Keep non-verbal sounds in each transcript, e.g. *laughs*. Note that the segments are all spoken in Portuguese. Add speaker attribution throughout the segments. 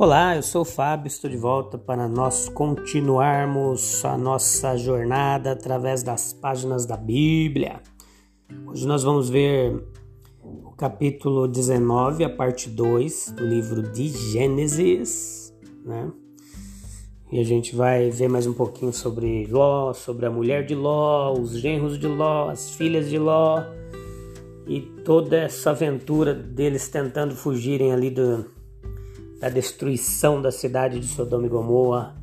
Speaker 1: Olá, eu sou o Fábio, estou de volta para nós continuarmos a nossa jornada através das páginas da Bíblia. Hoje nós vamos ver o capítulo 19, a parte 2 do livro de Gênesis, né? E a gente vai ver mais um pouquinho sobre Ló, sobre a mulher de Ló, os genros de Ló, as filhas de Ló e toda essa aventura deles tentando fugirem ali do da destruição da cidade de Sodoma e Gomorra,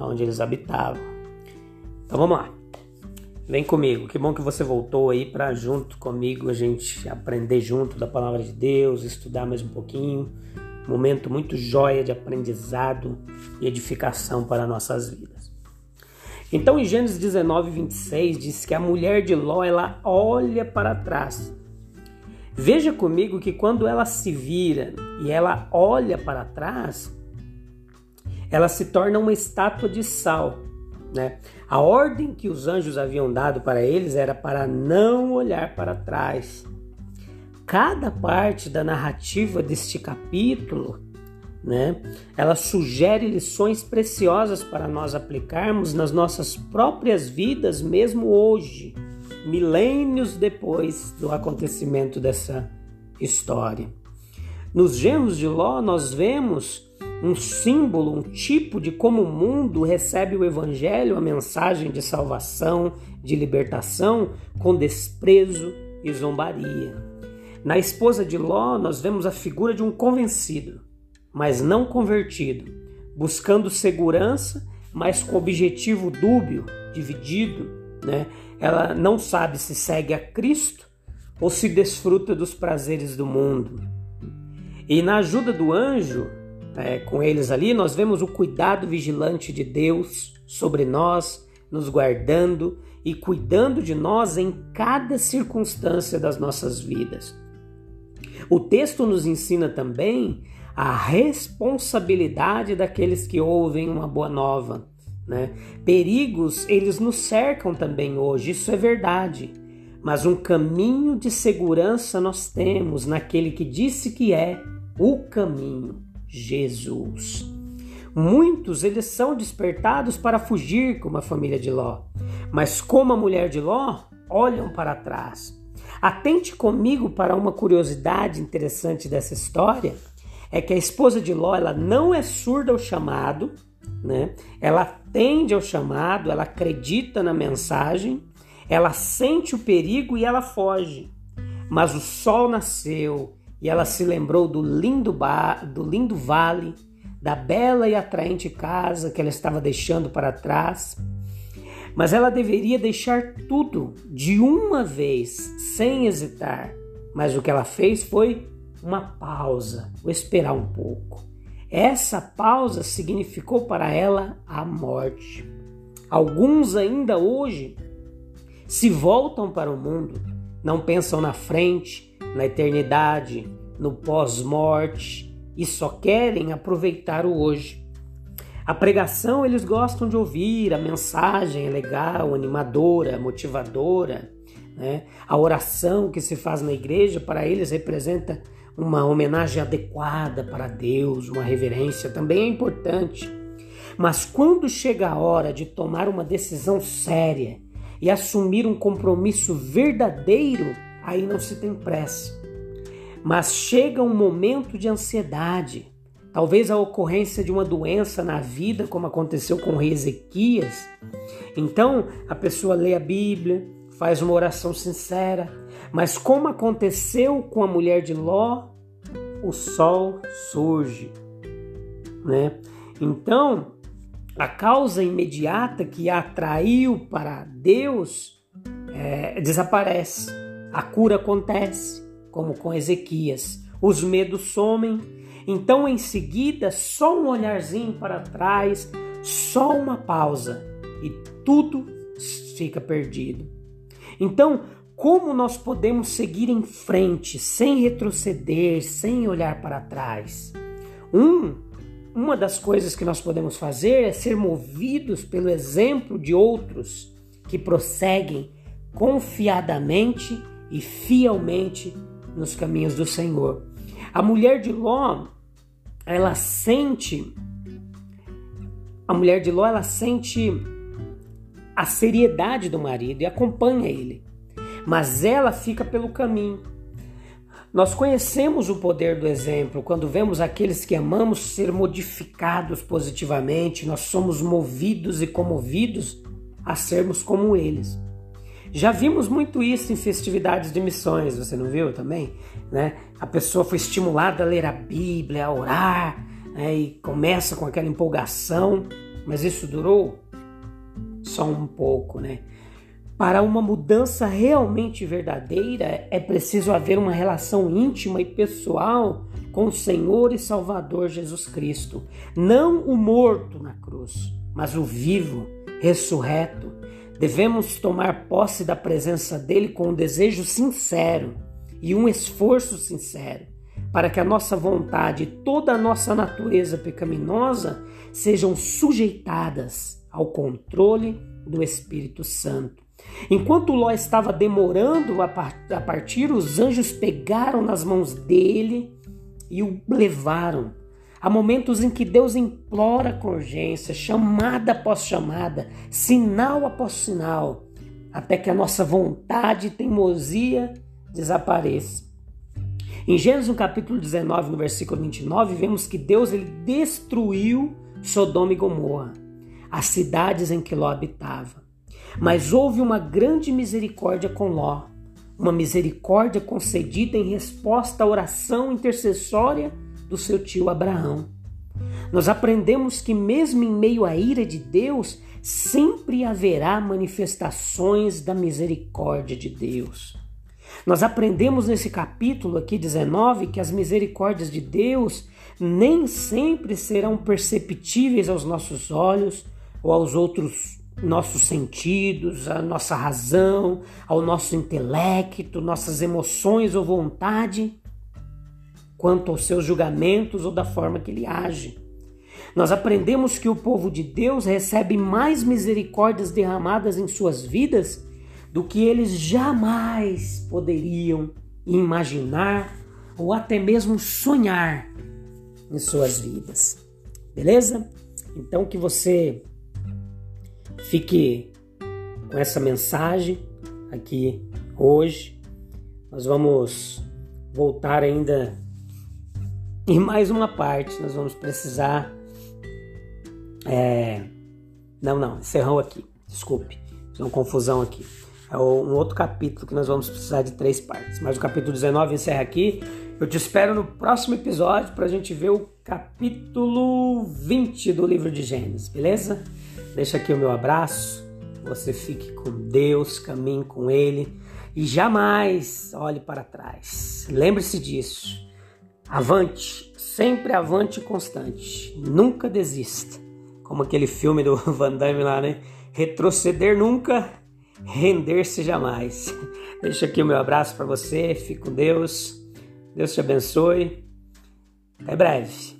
Speaker 1: onde eles habitavam. Então vamos lá. Vem comigo. Que bom que você voltou aí para junto comigo a gente aprender junto da palavra de Deus, estudar mais um pouquinho. Momento muito jóia de aprendizado e edificação para nossas vidas. Então, em Gênesis 19, 26, diz que a mulher de Ló ela olha para trás Veja comigo que quando ela se vira e ela olha para trás, ela se torna uma estátua de sal. Né? A ordem que os anjos haviam dado para eles era para não olhar para trás. Cada parte da narrativa deste capítulo, né, ela sugere lições preciosas para nós aplicarmos nas nossas próprias vidas, mesmo hoje milênios depois do acontecimento dessa história. Nos genros de Ló, nós vemos um símbolo, um tipo de como o mundo recebe o evangelho, a mensagem de salvação, de libertação, com desprezo e zombaria. Na esposa de Ló, nós vemos a figura de um convencido, mas não convertido, buscando segurança, mas com objetivo dúbio, dividido, né? ela não sabe se segue a Cristo ou se desfruta dos prazeres do mundo. E na ajuda do anjo, é, com eles ali, nós vemos o cuidado vigilante de Deus sobre nós, nos guardando e cuidando de nós em cada circunstância das nossas vidas. O texto nos ensina também a responsabilidade daqueles que ouvem uma boa nova né? Perigos, eles nos cercam também hoje, isso é verdade. Mas um caminho de segurança nós temos naquele que disse que é o caminho, Jesus. Muitos eles são despertados para fugir como a família de Ló, mas como a mulher de Ló, olham para trás. Atente comigo para uma curiosidade interessante dessa história, é que a esposa de Ló ela não é surda ao chamado, né? Ela atende ao chamado, ela acredita na mensagem, ela sente o perigo e ela foge. Mas o sol nasceu e ela se lembrou do lindo, bar, do lindo vale, da bela e atraente casa que ela estava deixando para trás. Mas ela deveria deixar tudo de uma vez, sem hesitar. Mas o que ela fez foi uma pausa, vou esperar um pouco. Essa pausa significou para ela a morte. Alguns ainda hoje se voltam para o mundo, não pensam na frente, na eternidade, no pós-morte e só querem aproveitar o hoje. A pregação eles gostam de ouvir, a mensagem é legal, animadora, motivadora. Né? A oração que se faz na igreja para eles representa uma homenagem adequada para Deus, uma reverência também é importante. Mas quando chega a hora de tomar uma decisão séria e assumir um compromisso verdadeiro, aí não se tem pressa. Mas chega um momento de ansiedade, talvez a ocorrência de uma doença na vida, como aconteceu com o rei Ezequias. Então a pessoa lê a Bíblia, faz uma oração sincera, mas como aconteceu com a mulher de Ló, o sol surge, né? Então, a causa imediata que a atraiu para Deus é, desaparece. A cura acontece, como com Ezequias. Os medos somem. Então, em seguida, só um olharzinho para trás, só uma pausa e tudo fica perdido. Então, como nós podemos seguir em frente sem retroceder, sem olhar para trás? Um, uma das coisas que nós podemos fazer é ser movidos pelo exemplo de outros que prosseguem confiadamente e fielmente nos caminhos do Senhor. A mulher de Ló, ela sente a mulher de Ló, ela sente a seriedade do marido e acompanha ele mas ela fica pelo caminho. Nós conhecemos o poder do exemplo quando vemos aqueles que amamos ser modificados positivamente, nós somos movidos e comovidos a sermos como eles. Já vimos muito isso em festividades de missões, você não viu também? Né? A pessoa foi estimulada a ler a Bíblia, a orar, né? e começa com aquela empolgação, mas isso durou só um pouco, né? Para uma mudança realmente verdadeira, é preciso haver uma relação íntima e pessoal com o Senhor e Salvador Jesus Cristo. Não o morto na cruz, mas o vivo, ressurreto. Devemos tomar posse da presença dele com um desejo sincero e um esforço sincero, para que a nossa vontade e toda a nossa natureza pecaminosa sejam sujeitadas ao controle do Espírito Santo. Enquanto Ló estava demorando a partir, os anjos pegaram nas mãos dele e o levaram. Há momentos em que Deus implora com urgência, chamada após chamada, sinal após sinal, até que a nossa vontade e teimosia desapareça. Em Gênesis capítulo 19, no versículo 29, vemos que Deus ele destruiu Sodoma e Gomorra, as cidades em que Ló habitava. Mas houve uma grande misericórdia com Ló, uma misericórdia concedida em resposta à oração intercessória do seu tio Abraão. Nós aprendemos que, mesmo em meio à ira de Deus, sempre haverá manifestações da misericórdia de Deus. Nós aprendemos nesse capítulo aqui 19 que as misericórdias de Deus nem sempre serão perceptíveis aos nossos olhos ou aos outros nossos sentidos, a nossa razão, ao nosso intelecto, nossas emoções ou vontade, quanto aos seus julgamentos ou da forma que ele age. Nós aprendemos que o povo de Deus recebe mais misericórdias derramadas em suas vidas do que eles jamais poderiam imaginar ou até mesmo sonhar em suas vidas. Beleza? Então que você Fique com essa mensagem aqui hoje. Nós vamos voltar ainda em mais uma parte. Nós vamos precisar. É... Não, não, encerrou aqui. Desculpe, fiz uma confusão aqui. É um outro capítulo que nós vamos precisar de três partes. Mas o capítulo 19 encerra aqui. Eu te espero no próximo episódio para a gente ver o capítulo 20 do livro de Gênesis, beleza? Deixa aqui o meu abraço. Você fique com Deus, caminhe com Ele e jamais olhe para trás. Lembre-se disso. Avante, sempre avante e constante. Nunca desista. Como aquele filme do *laughs* Van Damme lá, né? Retroceder nunca, render-se jamais. Deixa aqui o meu abraço para você. Fique com Deus. Deus te abençoe. Até breve.